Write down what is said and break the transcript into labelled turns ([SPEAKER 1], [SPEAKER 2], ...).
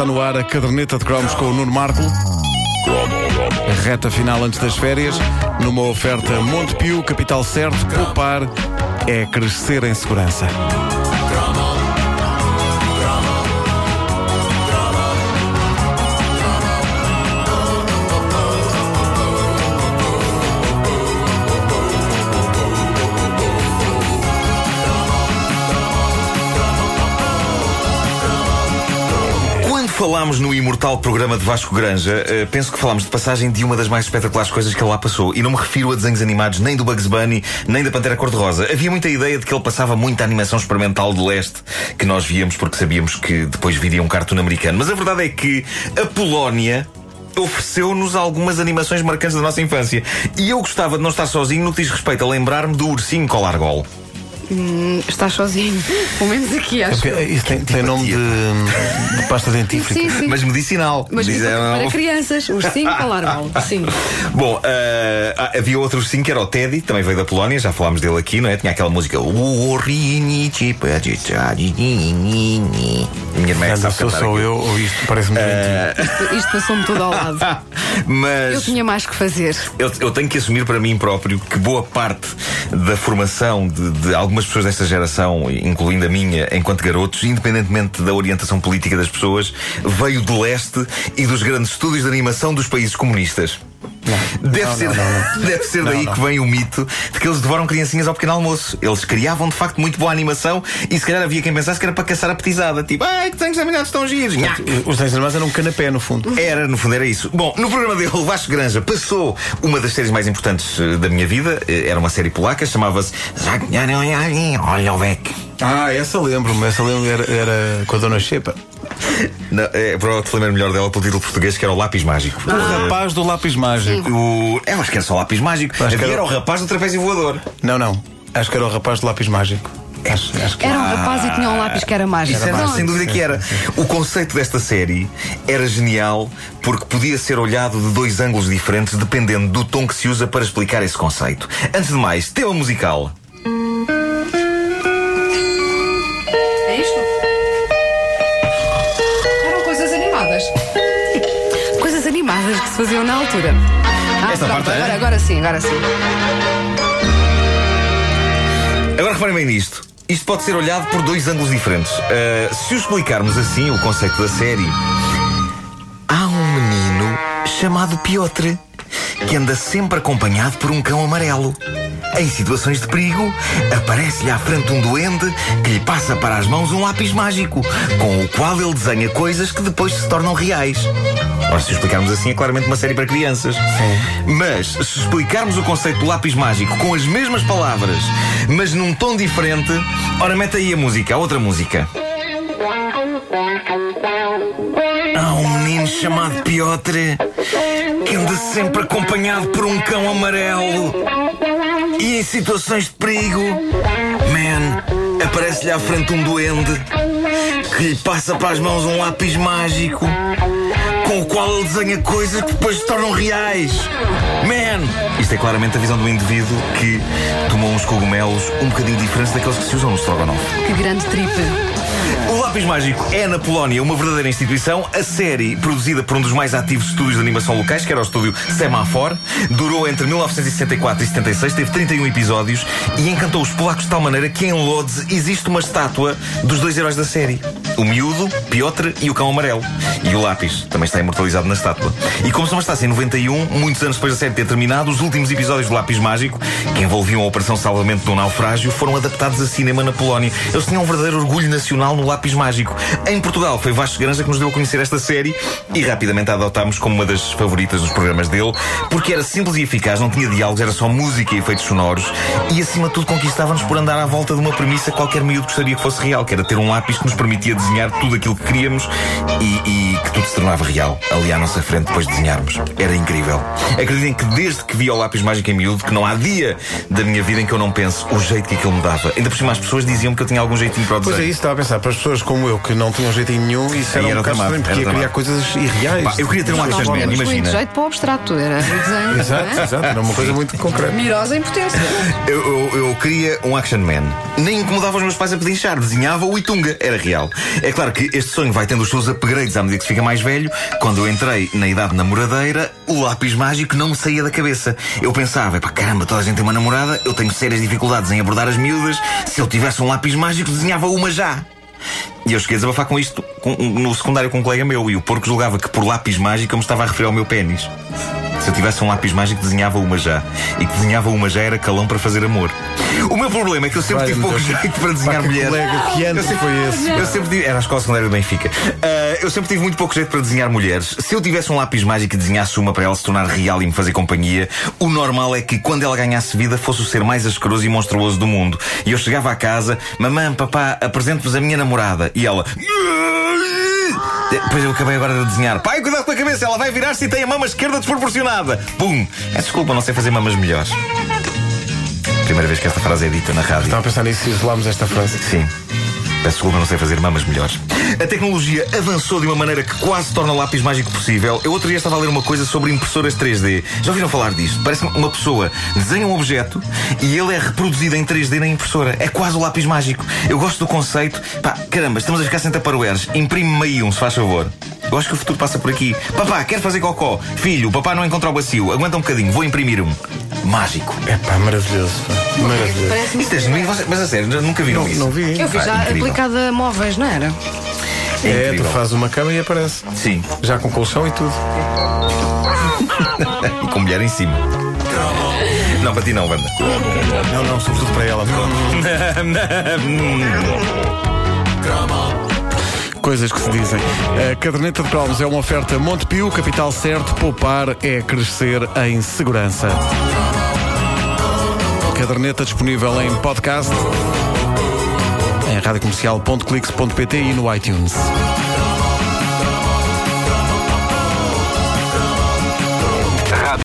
[SPEAKER 1] está no ar a caderneta de cromos com o Nuno Marco. A reta final antes das férias, numa oferta Montepio, capital certo, poupar é crescer em segurança.
[SPEAKER 2] Falámos no imortal programa de Vasco Granja, eh, penso que falámos de passagem de uma das mais espetaculares coisas que ele lá passou. E não me refiro a desenhos animados nem do Bugs Bunny, nem da Pantera Cor-de-Rosa. Havia muita ideia de que ele passava muita animação experimental de leste que nós víamos porque sabíamos que depois viria um cartoon americano. Mas a verdade é que a Polónia ofereceu-nos algumas animações marcantes da nossa infância. E eu gostava de não estar sozinho no que diz respeito a lembrar-me do ursinho Colargol.
[SPEAKER 3] Estás sozinho. Pelo menos aqui, acho.
[SPEAKER 1] Porque Isso tem, tem nome de, de pasta dentífrica.
[SPEAKER 3] Sim, sim.
[SPEAKER 2] Mas medicinal.
[SPEAKER 3] Mas para crianças, os 5 alarmam. Sim.
[SPEAKER 2] Bom, ah, havia outro sim que era o Teddy, também veio da Polónia, já falámos dele aqui, não é? Tinha aquela música. "O Rini, Minha irmã é que sabe
[SPEAKER 1] sou
[SPEAKER 2] aquilo.
[SPEAKER 1] eu ou isto parece-me doentio.
[SPEAKER 3] Isto, isto passou-me todo ao lado.
[SPEAKER 2] Mas
[SPEAKER 3] Eu tinha mais que fazer.
[SPEAKER 2] eu, eu tenho que assumir para mim próprio que boa parte da formação de, de algumas pessoas desta geração, incluindo a minha, enquanto garotos, independentemente da orientação política das pessoas, veio de leste e dos grandes estúdios de animação dos países comunistas. Deve
[SPEAKER 1] Não,
[SPEAKER 2] ser,
[SPEAKER 1] não,
[SPEAKER 2] deve ser daí que vem o mito de que eles devoram criancinhas ao pequeno almoço. Eles criavam de facto muito boa animação e se calhar havia quem pensasse que era para caçar a petizada. Tipo, ai, que desenhos animados tão giros.
[SPEAKER 1] Os desenhos animados eram um canapé, no fundo.
[SPEAKER 2] Era, no fundo, era isso. Bom, no programa dele, Vasco Granja passou uma das séries mais importantes eh, da minha vida. Eh, Era uma série polaca, chamava-se Olha o Beck.
[SPEAKER 1] Ah, essa lembro-me. Essa lembro era, era com a Dona Xepa.
[SPEAKER 2] Não, é, provavelmente te lembro melhor dela pelo título português, que era o Lápis Mágico.
[SPEAKER 1] O rapaz do lápis mágico.
[SPEAKER 2] O, eu acho que era só o Lápis Mágico.
[SPEAKER 1] Acho
[SPEAKER 2] Havia
[SPEAKER 1] era-
[SPEAKER 2] o rapaz do trapézio voador.
[SPEAKER 1] Não, não. Acho que era o rapaz do lápis mágico. Acho, acho que
[SPEAKER 3] Era um rapaz e tinha um lápis que era mágico.
[SPEAKER 2] Isso era,
[SPEAKER 3] Pronto.
[SPEAKER 2] sem dúvida que era. O conceito desta série era genial porque podia ser olhado de dois ângulos diferentes dependendo do tom que se usa para explicar esse conceito. Antes de mais, tema musical.
[SPEAKER 3] Na altura. Ah,
[SPEAKER 2] Esta
[SPEAKER 3] pronto,
[SPEAKER 2] parte é?
[SPEAKER 3] agora, agora sim, agora sim.
[SPEAKER 2] Agora reparem bem nisto. Isto pode ser olhado por dois ângulos diferentes. Uh, se o explicarmos assim, o conceito da série. Há um menino chamado Piotr que anda sempre acompanhado por um cão amarelo. Em situações de perigo, aparece-lhe à frente um duende que lhe passa para as mãos um lápis mágico, com o qual ele desenha coisas que depois se tornam reais. Ora, se explicarmos assim, é claramente uma série para crianças. Mas, se explicarmos o conceito do lápis mágico com as mesmas palavras, mas num tom diferente, ora, mete aí a música, a outra música. Há um menino chamado Piotr que anda sempre acompanhado por um cão amarelo. E em situações de perigo, man, aparece-lhe à frente um duende que lhe passa para as mãos um lápis mágico com o qual ele desenha coisas que depois se tornam reais. Man! Isto é claramente a visão do indivíduo que tomou uns cogumelos um bocadinho diferentes daqueles que se usam no Strogonoff.
[SPEAKER 3] Que grande tripe.
[SPEAKER 2] Lápis Mágico é na Polónia uma verdadeira instituição. A série, produzida por um dos mais ativos estúdios de animação locais, que era o estúdio Semafor, durou entre 1964 e 76, teve 31 episódios e encantou os polacos de tal maneira que em Lodz existe uma estátua dos dois heróis da série: o miúdo, Piotr e o cão amarelo. E o lápis também está imortalizado na estátua. E como se não bastasse em 91, muitos anos depois da série ter terminado, os últimos episódios do Lápis Mágico, que envolviam a Operação Salvamento um Naufrágio, foram adaptados a cinema na Polónia. Eles tinham um verdadeiro orgulho nacional no Lápis Mágico. Em Portugal foi Vasco Granja que nos deu a conhecer esta série e rapidamente a adotámos como uma das favoritas dos programas dele, porque era simples e eficaz, não tinha diálogos, era só música e efeitos sonoros e acima de tudo conquistava-nos por andar à volta de uma premissa que qualquer miúdo gostaria que fosse real, que era ter um lápis que nos permitia desenhar tudo aquilo que queríamos e, e que tudo se tornava real ali à nossa frente depois de desenharmos. Era incrível. Acreditem que desde que vi o lápis mágico em miúdo, que não há dia da minha vida em que eu não penso o jeito que aquilo me dava. Ainda por cima as pessoas diziam que eu tinha algum jeitinho para o
[SPEAKER 1] Pois é
[SPEAKER 2] desenho.
[SPEAKER 1] isso, estava a pensar. Para as pessoas como eu, que não tinham jeitinho nenhum, isso
[SPEAKER 2] Aí
[SPEAKER 1] era um
[SPEAKER 2] era
[SPEAKER 1] bocado estranho, porque
[SPEAKER 2] era
[SPEAKER 1] ia criar coisas irreais.
[SPEAKER 2] Pá, eu queria ter um action man,
[SPEAKER 3] tínhamos muito
[SPEAKER 2] imagina.
[SPEAKER 3] jeito para o abstrato, era o desenho.
[SPEAKER 1] Exato,
[SPEAKER 3] não é?
[SPEAKER 1] exato, era uma coisa muito concreta.
[SPEAKER 3] Mirosa em potência.
[SPEAKER 2] Eu, eu, eu queria um action man. Nem incomodava os meus pais a pedinchar, desenhava o Itunga, era real. É claro que este sonho vai tendo os seus upgrades à medida que se fica mais velho. Quando eu entrei na idade namoradeira, o lápis mágico não me saía da cabeça. Eu pensava, pá, caramba, toda a gente tem uma namorada, eu tenho sérias dificuldades em abordar as miúdas. Se eu tivesse um lápis mágico, desenhava uma já. E eu cheguei a desabafar com isto com- no secundário com um colega meu, e o porco julgava que por lápis mágico eu me estava a referir ao meu pênis. Se eu tivesse um lápis mágico, desenhava uma já. E que desenhava uma já era calão para fazer amor. O meu problema é que eu sempre tive pouco jeito para desenhar mulheres.
[SPEAKER 1] colega, que ano
[SPEAKER 2] Eu sempre-
[SPEAKER 1] foi esse?
[SPEAKER 2] Eu sempre tive. Era a escola secundária do Benfica. Ah, eu sempre tive muito pouco jeito para desenhar mulheres. Se eu tivesse um lápis mágico e desenhasse uma para ela se tornar real e me fazer companhia, o normal é que quando ela ganhasse vida fosse o ser mais asqueroso e monstruoso do mundo. E eu chegava à casa, mamãe, papá, apresento-vos a minha namorada. E ela. Depois eu acabei agora de desenhar. Pai, cuidado com a cabeça, ela vai virar-se e tem a mama esquerda desproporcionada. Pum! É desculpa, não sei fazer mamas melhores. Primeira vez que esta frase é dita na rádio.
[SPEAKER 1] Estava a pensar nisso e isolámos esta frase.
[SPEAKER 2] Sim. Peço desculpa, não sei fazer mamas melhores. A tecnologia avançou de uma maneira que quase torna o lápis mágico possível. Eu outro dia estava a ler uma coisa sobre impressoras 3D. Já ouviram falar disto? Parece uma pessoa desenha um objeto e ele é reproduzido em 3D na impressora. É quase o lápis mágico. Eu gosto do conceito. Pá, caramba, estamos a ficar sem taparoeiros. Imprime-me aí um, se faz favor. Eu acho que o futuro passa por aqui. Papá, quero fazer cocó. Filho, o papá não encontra o bacio. Aguenta um bocadinho, vou imprimir um. Mágico.
[SPEAKER 1] É pá, maravilhoso. Pá. Maravilhoso.
[SPEAKER 2] Isto é genuíno, Vocês- mas a sério, nunca viram
[SPEAKER 1] Não,
[SPEAKER 2] isso?
[SPEAKER 1] não vi.
[SPEAKER 3] Eu vi
[SPEAKER 2] Pá,
[SPEAKER 3] já
[SPEAKER 2] incrível.
[SPEAKER 3] aplicada a móveis, não era?
[SPEAKER 1] É, tu
[SPEAKER 2] incrível.
[SPEAKER 1] fazes uma cama e aparece.
[SPEAKER 2] Sim.
[SPEAKER 1] Já com colchão e tudo.
[SPEAKER 2] E com mulher em cima. Não, para ti não, Wanda.
[SPEAKER 1] Não, não, sobretudo para ela. Coisas que se dizem. A caderneta de cromos é uma oferta Montepio, capital certo, poupar é crescer em segurança. Caderneta disponível em podcast, em radiocomercial.clix.pt e no iTunes.